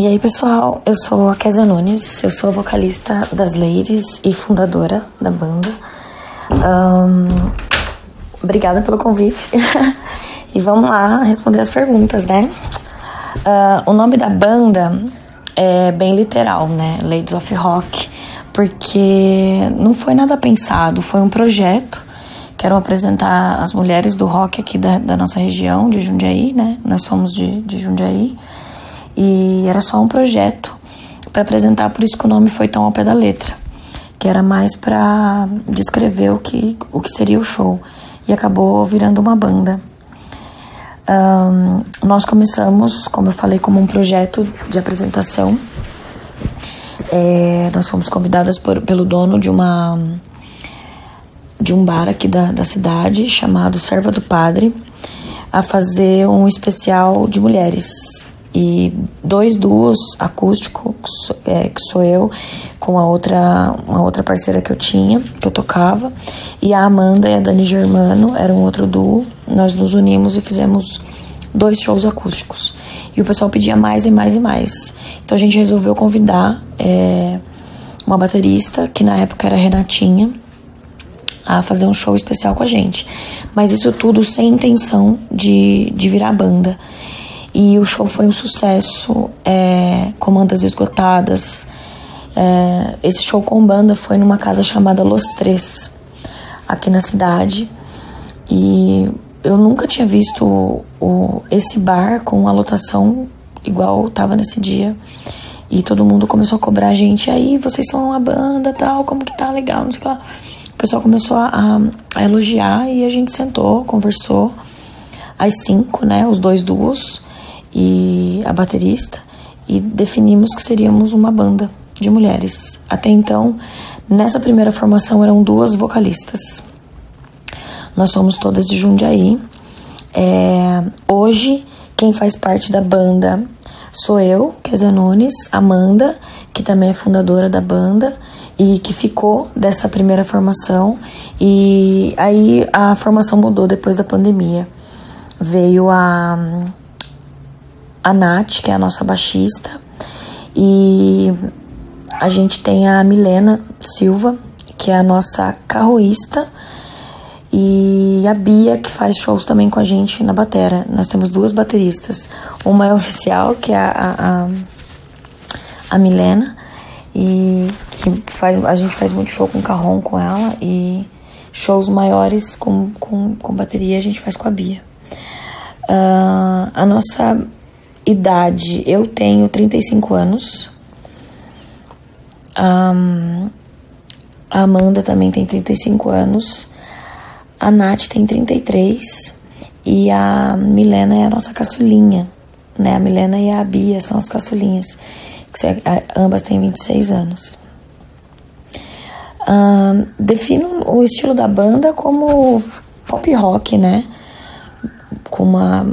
E aí, pessoal, eu sou a Kézia Nunes, eu sou vocalista das Ladies e fundadora da banda. Um, obrigada pelo convite. e vamos lá responder as perguntas, né? Uh, o nome da banda é bem literal, né? Ladies of Rock, porque não foi nada pensado, foi um projeto. Quero apresentar as mulheres do rock aqui da, da nossa região, de Jundiaí, né? Nós somos de, de Jundiaí. E era só um projeto para apresentar, por isso que o nome foi tão ao pé da letra, que era mais para descrever o que, o que seria o show. E acabou virando uma banda. Um, nós começamos, como eu falei, como um projeto de apresentação. É, nós fomos convidadas por, pelo dono de uma de um bar aqui da, da cidade chamado Serva do Padre a fazer um especial de mulheres e dois duos acústicos, é, que sou eu, com a outra, uma outra parceira que eu tinha, que eu tocava, e a Amanda e a Dani Germano eram outro duo. Nós nos unimos e fizemos dois shows acústicos. E o pessoal pedia mais e mais e mais. Então a gente resolveu convidar é, uma baterista, que na época era Renatinha, a fazer um show especial com a gente. Mas isso tudo sem intenção de, de virar banda. E o show foi um sucesso, é, comandas esgotadas. É, esse show com banda foi numa casa chamada Los Três, aqui na cidade. E eu nunca tinha visto o, o, esse bar com a lotação igual estava nesse dia. E todo mundo começou a cobrar a gente. Aí, vocês são uma banda, tal, como que tá legal, não sei o que lá. O pessoal começou a, a, a elogiar e a gente sentou, conversou. Às cinco, né, os dois duos e a baterista e definimos que seríamos uma banda de mulheres. Até então, nessa primeira formação eram duas vocalistas. Nós somos todas de Jundiaí. É, hoje, quem faz parte da banda sou eu, Kézia Nunes, Amanda, que também é fundadora da banda e que ficou dessa primeira formação. E aí a formação mudou depois da pandemia. Veio a a Nath, que é a nossa baixista, e a gente tem a Milena Silva, que é a nossa carroísta, e a Bia, que faz shows também com a gente na batera. Nós temos duas bateristas. Uma é oficial, que é a, a, a Milena, e que faz, a gente faz muito show com carrom com ela, e shows maiores com, com, com bateria a gente faz com a Bia. Uh, a nossa idade, eu tenho 35 anos. A Amanda também tem 35 anos. A Nath tem 33. E a Milena é a nossa caçulinha. Né? A Milena e a Bia são as caçulinhas. Que ambas têm 26 anos. Defino o estilo da banda como pop rock, né? Com uma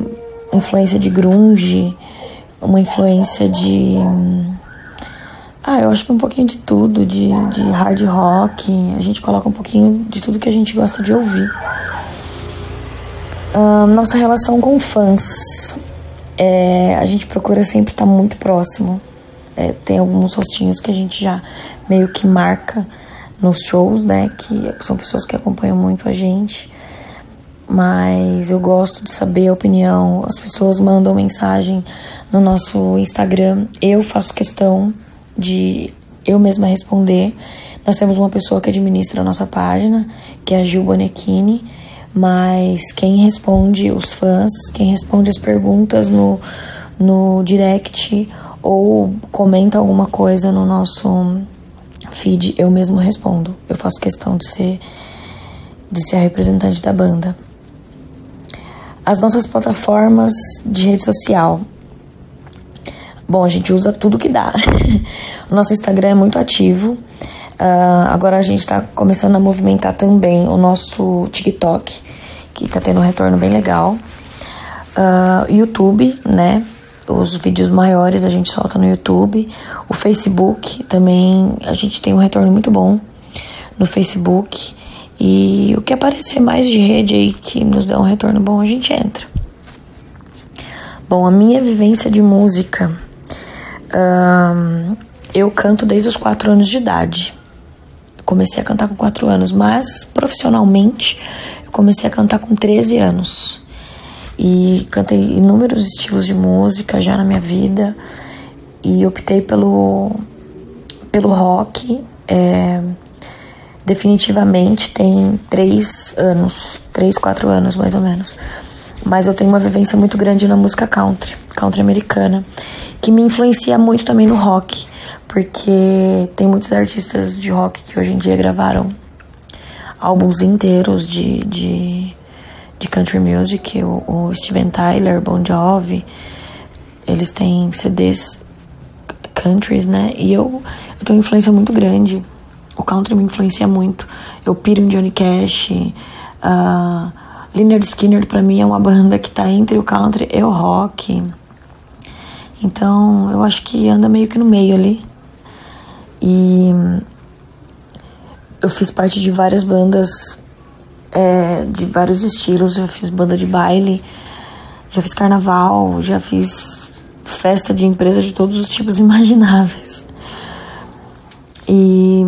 influência de grunge, uma influência de. Ah, eu acho que um pouquinho de tudo, de, de hard rock. A gente coloca um pouquinho de tudo que a gente gosta de ouvir. Nossa relação com fãs. É, a gente procura sempre estar muito próximo. É, tem alguns rostinhos que a gente já meio que marca nos shows, né? Que são pessoas que acompanham muito a gente mas eu gosto de saber a opinião. As pessoas mandam mensagem no nosso Instagram, eu faço questão de eu mesma responder. Nós temos uma pessoa que administra a nossa página, que é a Gil Bonechini, mas quem responde os fãs, quem responde as perguntas no, no direct ou comenta alguma coisa no nosso feed, eu mesmo respondo. Eu faço questão de ser de ser a representante da banda as nossas plataformas de rede social. Bom, a gente usa tudo que dá. o nosso Instagram é muito ativo. Uh, agora a gente está começando a movimentar também o nosso TikTok, que está tendo um retorno bem legal. Uh, YouTube, né? Os vídeos maiores a gente solta no YouTube. O Facebook também a gente tem um retorno muito bom no Facebook. E o que aparecer mais de rede aí que nos dá um retorno bom, a gente entra. Bom, a minha vivência de música. Um, eu canto desde os quatro anos de idade. comecei a cantar com quatro anos, mas profissionalmente eu comecei a cantar com 13 anos. E cantei inúmeros estilos de música já na minha vida. E optei pelo, pelo rock. É, definitivamente tem três anos, três, quatro anos mais ou menos. Mas eu tenho uma vivência muito grande na música country, country americana, que me influencia muito também no rock, porque tem muitos artistas de rock que hoje em dia gravaram álbuns inteiros de, de, de country music, o, o Steven Tyler, Bon Jovi, eles têm CDs countries, né? E eu, eu tenho uma influência muito grande. O country me influencia muito. Eu piro em Johnny Cash. Uh, Leonard Skinner, pra mim, é uma banda que tá entre o country e o rock. Então, eu acho que anda meio que no meio ali. E eu fiz parte de várias bandas é, de vários estilos. Já fiz banda de baile, já fiz carnaval, já fiz festa de empresa de todos os tipos imagináveis. E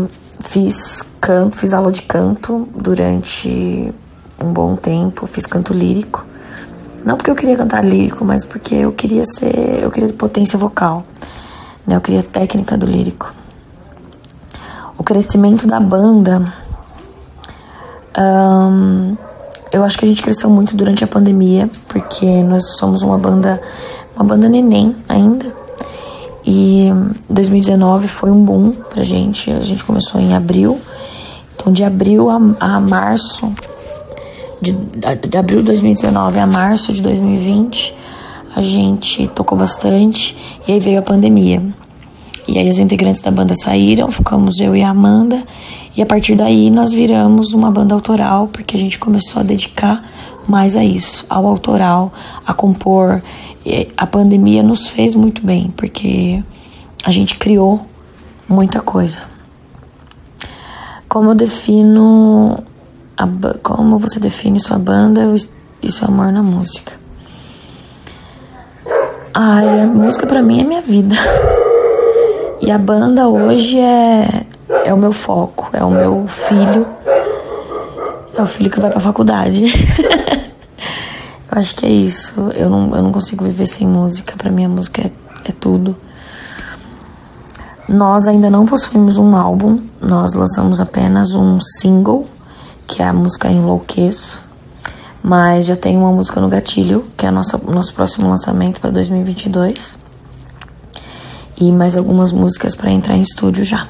fiz canto, fiz aula de canto durante um bom tempo, fiz canto lírico. Não porque eu queria cantar lírico, mas porque eu queria ser, eu queria potência vocal, né? Eu queria técnica do lírico o crescimento da banda. Um, eu acho que a gente cresceu muito durante a pandemia, porque nós somos uma banda, uma banda neném ainda. E 2019 foi um boom pra gente. A gente começou em abril. Então, de abril a, a março, de, de abril de 2019 a março de 2020, a gente tocou bastante. E aí veio a pandemia. E aí as integrantes da banda saíram, ficamos eu e a Amanda. E a partir daí nós viramos uma banda autoral, porque a gente começou a dedicar mais a isso, ao autoral, a compor. E a pandemia nos fez muito bem, porque a gente criou muita coisa. Como eu defino. A, como você define sua banda e seu amor na música? Ai, a música para mim é minha vida. E a banda hoje é, é o meu foco, é o meu filho. É o filho que vai pra faculdade. eu acho que é isso. Eu não, eu não consigo viver sem música. Pra mim, a música é, é tudo. Nós ainda não possuímos um álbum, nós lançamos apenas um single, que é a música Enlouqueço. Mas já tem uma música no gatilho, que é o nosso próximo lançamento para 2022 e mais algumas músicas para entrar em estúdio já.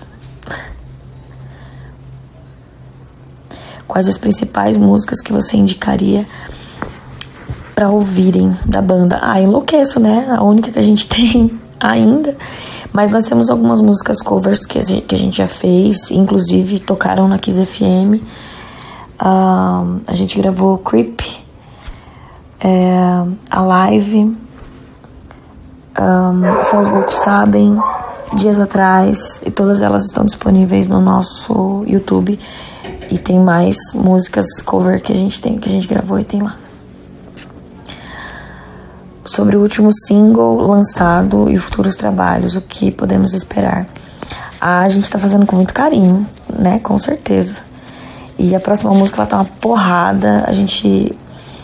Quais as principais músicas que você indicaria para ouvirem da banda? Ah, enlouqueço, né? A única que a gente tem ainda. Mas nós temos algumas músicas covers que a gente, já fez, inclusive tocaram na Kiss FM. Uh, a gente gravou Creep, é, a live um, Só os Loucos Sabem, dias atrás, e todas elas estão disponíveis no nosso YouTube. E tem mais músicas cover que a gente tem, que a gente gravou e tem lá. Sobre o último single lançado e futuros trabalhos, o que podemos esperar? Ah, a gente tá fazendo com muito carinho, né? Com certeza. E a próxima música ela tá uma porrada. A gente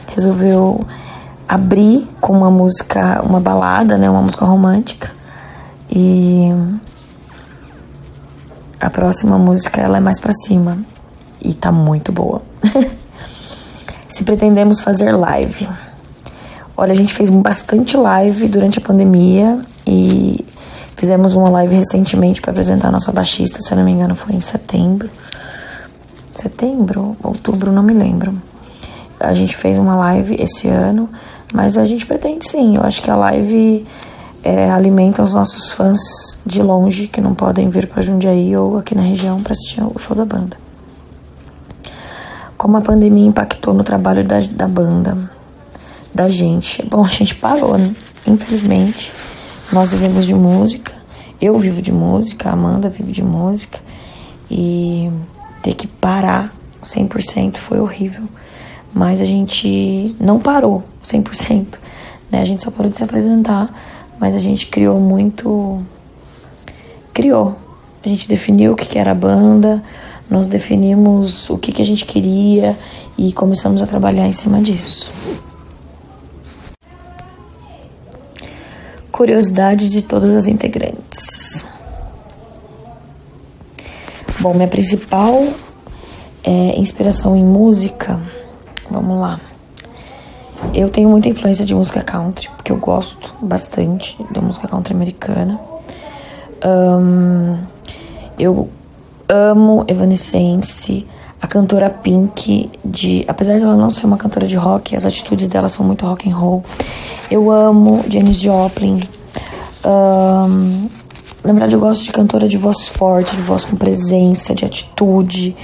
resolveu abrir com uma música, uma balada, né, uma música romântica. E a próxima música ela é mais para cima e tá muito boa. Se pretendemos fazer live. Olha, a gente fez bastante live durante a pandemia e fizemos uma live recentemente para apresentar a nossa baixista, se eu não me engano, foi em setembro. Setembro, outubro, não me lembro. A gente fez uma live esse ano mas a gente pretende sim. Eu acho que a live é, alimenta os nossos fãs de longe que não podem vir para Jundiaí ou aqui na região para assistir o show da banda. Como a pandemia impactou no trabalho da, da banda, da gente? Bom, a gente parou, né? Infelizmente, nós vivemos de música. Eu vivo de música, a Amanda vive de música. E ter que parar 100% foi horrível mas a gente não parou 100%, né? A gente só parou de se apresentar, mas a gente criou muito criou. A gente definiu o que era a banda, nós definimos o que, que a gente queria e começamos a trabalhar em cima disso. Curiosidade de todas as integrantes. Bom, minha principal é, inspiração em música, vamos lá. Eu tenho muita influência de música country, porque eu gosto bastante da música country americana. Um, eu amo Evanescence, a cantora Pink, de, apesar de ela não ser uma cantora de rock, as atitudes dela são muito rock and roll. Eu amo Janis Joplin. Um, na verdade, eu gosto de cantora de voz forte, de voz com presença, de atitude.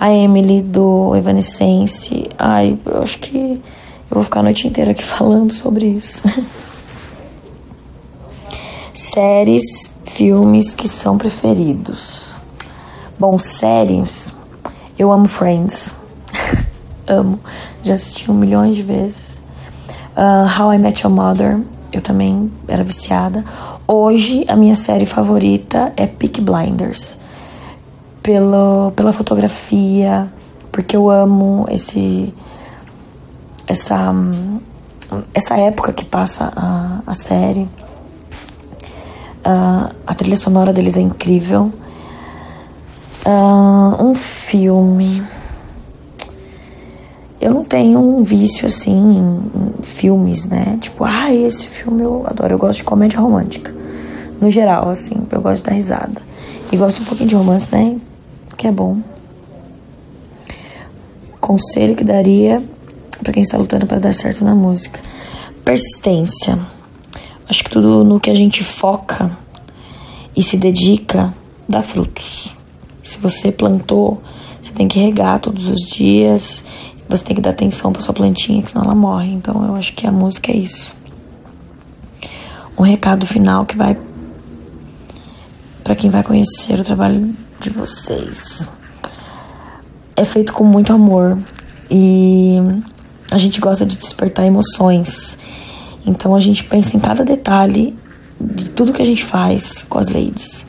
A Emily do Evanescence. Ai, eu acho que eu vou ficar a noite inteira aqui falando sobre isso. Séries, filmes que são preferidos. Bom, séries. Eu amo Friends. amo. Já assisti um milhão de vezes. Uh, How I Met Your Mother. Eu também era viciada. Hoje, a minha série favorita é Peak Blinders. Pelo, pela fotografia, porque eu amo esse essa essa época que passa a, a série. Uh, a trilha sonora deles é incrível. Uh, um filme. Eu não tenho um vício assim em, filmes, né? Tipo, ah, esse filme eu adoro. Eu gosto de comédia romântica no geral, assim, eu gosto dar risada. E gosto um pouquinho de romance, né? Que é bom. Conselho que daria para quem está lutando para dar certo na música: persistência. Acho que tudo no que a gente foca e se dedica dá frutos. Se você plantou, você tem que regar todos os dias. Você tem que dar atenção para sua plantinha, que senão ela morre. Então eu acho que a música é isso. Um recado final que vai para quem vai conhecer o trabalho de vocês. É feito com muito amor e a gente gosta de despertar emoções. Então a gente pensa em cada detalhe de tudo que a gente faz com as ladies.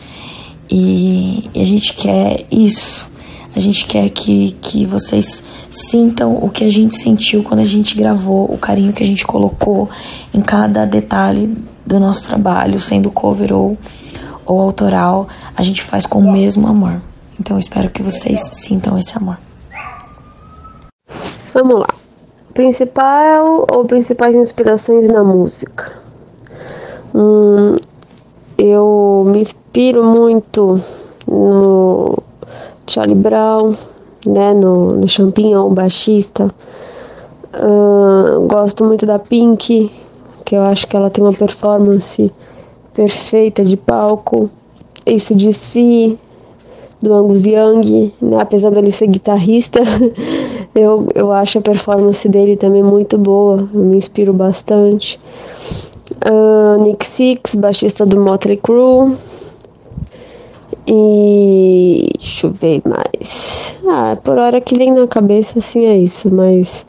E, e a gente quer isso. A gente quer que, que vocês sintam o que a gente sentiu quando a gente gravou, o carinho que a gente colocou em cada detalhe do nosso trabalho, sendo cover ou ou autoral, a gente faz com o mesmo amor. Então espero que vocês sintam esse amor. Vamos lá. Principal ou principais inspirações na música? Hum, eu me inspiro muito no Charlie Brown, né, no, no Champignon, baixista. Uh, gosto muito da Pink, que eu acho que ela tem uma performance perfeita de palco. Esse de si, do Angus Young, né? apesar dele ser guitarrista, eu, eu acho a performance dele também muito boa, eu me inspiro bastante. Uh, Nick Six, baixista do Motley Crue. E deixa eu ver mais. Ah, por hora que vem na cabeça assim é isso, mas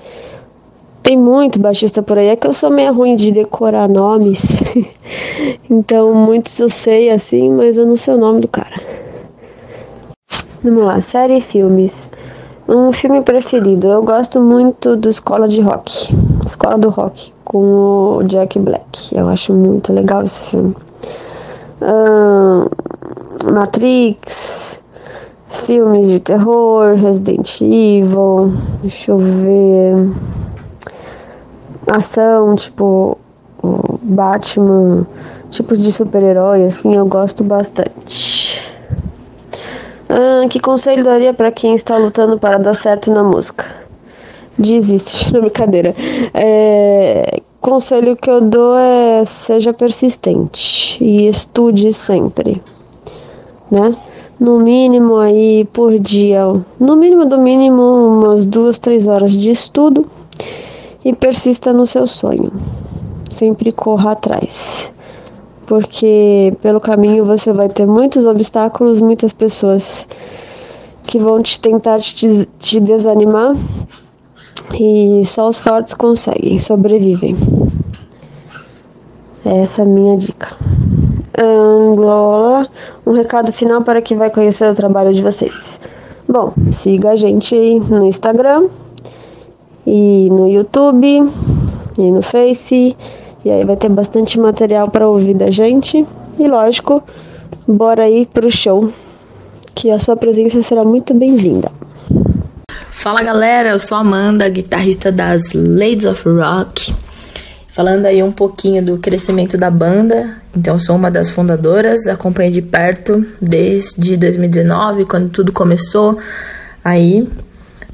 tem muito baixista por aí, é que eu sou meio ruim de decorar nomes. então, muitos eu sei assim, mas eu não sei o nome do cara. Vamos lá, série e filmes. Um filme preferido. Eu gosto muito do Escola de Rock. Escola do Rock, com o Jack Black. Eu acho muito legal esse filme. Uh, Matrix, filmes de terror, Resident Evil. Deixa eu ver ação, tipo Batman, tipos de super-herói, assim, eu gosto bastante. Que conselho daria para quem está lutando para dar certo na música? Desiste, não brincadeira. É, conselho que eu dou é seja persistente e estude sempre, né? No mínimo aí por dia, no mínimo do mínimo umas duas, três horas de estudo e persista no seu sonho. Sempre corra atrás. Porque pelo caminho você vai ter muitos obstáculos, muitas pessoas que vão te tentar te, te desanimar e só os fortes conseguem, sobrevivem. Essa é a minha dica. Angola, um recado final para quem vai conhecer o trabalho de vocês. Bom, siga a gente no Instagram e no YouTube e no Face. E aí vai ter bastante material para ouvir da gente. E lógico, bora aí pro show, que a sua presença será muito bem-vinda. Fala galera, eu sou Amanda, guitarrista das Ladies of Rock. Falando aí um pouquinho do crescimento da banda, então sou uma das fundadoras, acompanhei de perto desde 2019, quando tudo começou. Aí,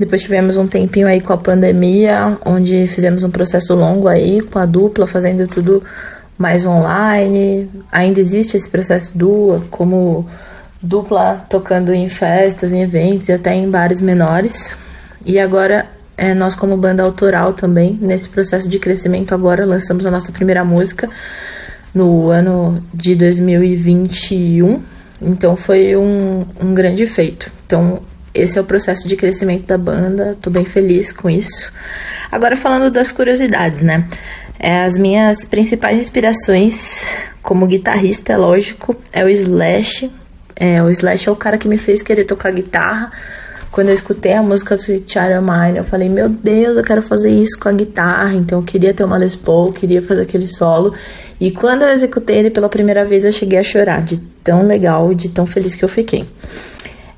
depois tivemos um tempinho aí com a pandemia, onde fizemos um processo longo aí com a dupla, fazendo tudo mais online. Ainda existe esse processo duo, como dupla tocando em festas, em eventos e até em bares menores. E agora é, nós como banda autoral também, nesse processo de crescimento agora, lançamos a nossa primeira música no ano de 2021. Então foi um, um grande feito. Então esse é o processo de crescimento da banda, tô bem feliz com isso. Agora falando das curiosidades, né? É, as minhas principais inspirações como guitarrista, é lógico, é o Slash. É, o Slash é o cara que me fez querer tocar guitarra quando eu escutei a música do Child Mine, eu falei, meu Deus, eu quero fazer isso com a guitarra. Então eu queria ter uma Les Paul, queria fazer aquele solo. E quando eu executei ele pela primeira vez, eu cheguei a chorar de tão legal e de tão feliz que eu fiquei.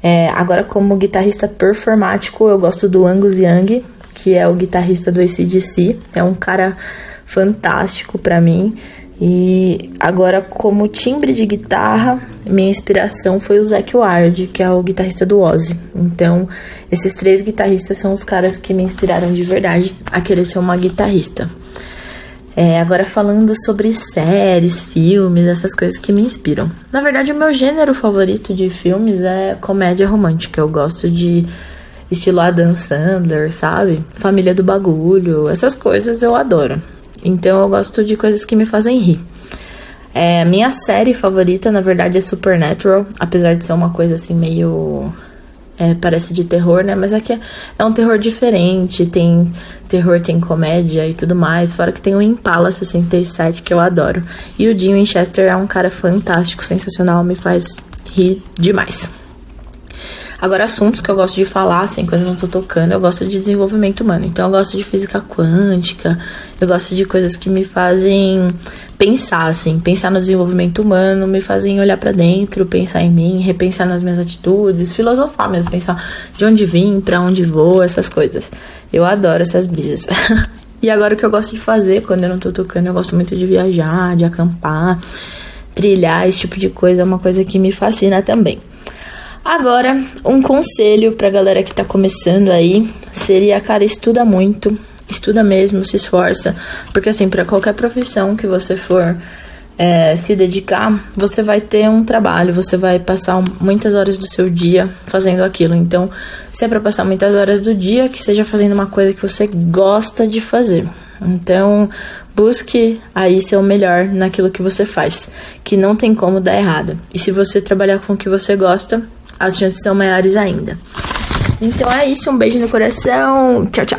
É, agora, como guitarrista performático, eu gosto do Angus Young, que é o guitarrista do ACDC. É um cara fantástico para mim. E agora, como timbre de guitarra, minha inspiração foi o Zac Ward, que é o guitarrista do Ozzy. Então, esses três guitarristas são os caras que me inspiraram de verdade a querer ser uma guitarrista. É, agora falando sobre séries, filmes, essas coisas que me inspiram. Na verdade, o meu gênero favorito de filmes é comédia romântica. Eu gosto de estilo Adam Sandler, sabe? Família do Bagulho, essas coisas eu adoro. Então eu gosto de coisas que me fazem rir. É, minha série favorita, na verdade, é Supernatural, apesar de ser uma coisa assim meio. É, parece de terror, né? Mas aqui é, é, um terror diferente, tem terror, tem comédia e tudo mais. Fora que tem o Impala 67, que eu adoro. E o Jim Winchester é um cara fantástico, sensacional, me faz rir demais. Agora, assuntos que eu gosto de falar, assim, quando eu não tô tocando, eu gosto de desenvolvimento humano. Então, eu gosto de física quântica, eu gosto de coisas que me fazem pensar, assim, pensar no desenvolvimento humano, me fazem olhar para dentro, pensar em mim, repensar nas minhas atitudes, filosofar mesmo, pensar de onde vim, para onde vou, essas coisas. Eu adoro essas brisas. e agora o que eu gosto de fazer quando eu não tô tocando, eu gosto muito de viajar, de acampar, trilhar, esse tipo de coisa é uma coisa que me fascina também. Agora, um conselho pra galera que tá começando aí seria, cara, estuda muito, estuda mesmo, se esforça, porque assim, para qualquer profissão que você for é, se dedicar, você vai ter um trabalho, você vai passar muitas horas do seu dia fazendo aquilo. Então, se é para passar muitas horas do dia, que seja fazendo uma coisa que você gosta de fazer. Então, busque aí ser o melhor naquilo que você faz, que não tem como dar errado. E se você trabalhar com o que você gosta, as chances são maiores ainda. Então é isso, um beijo no coração. Tchau, tchau.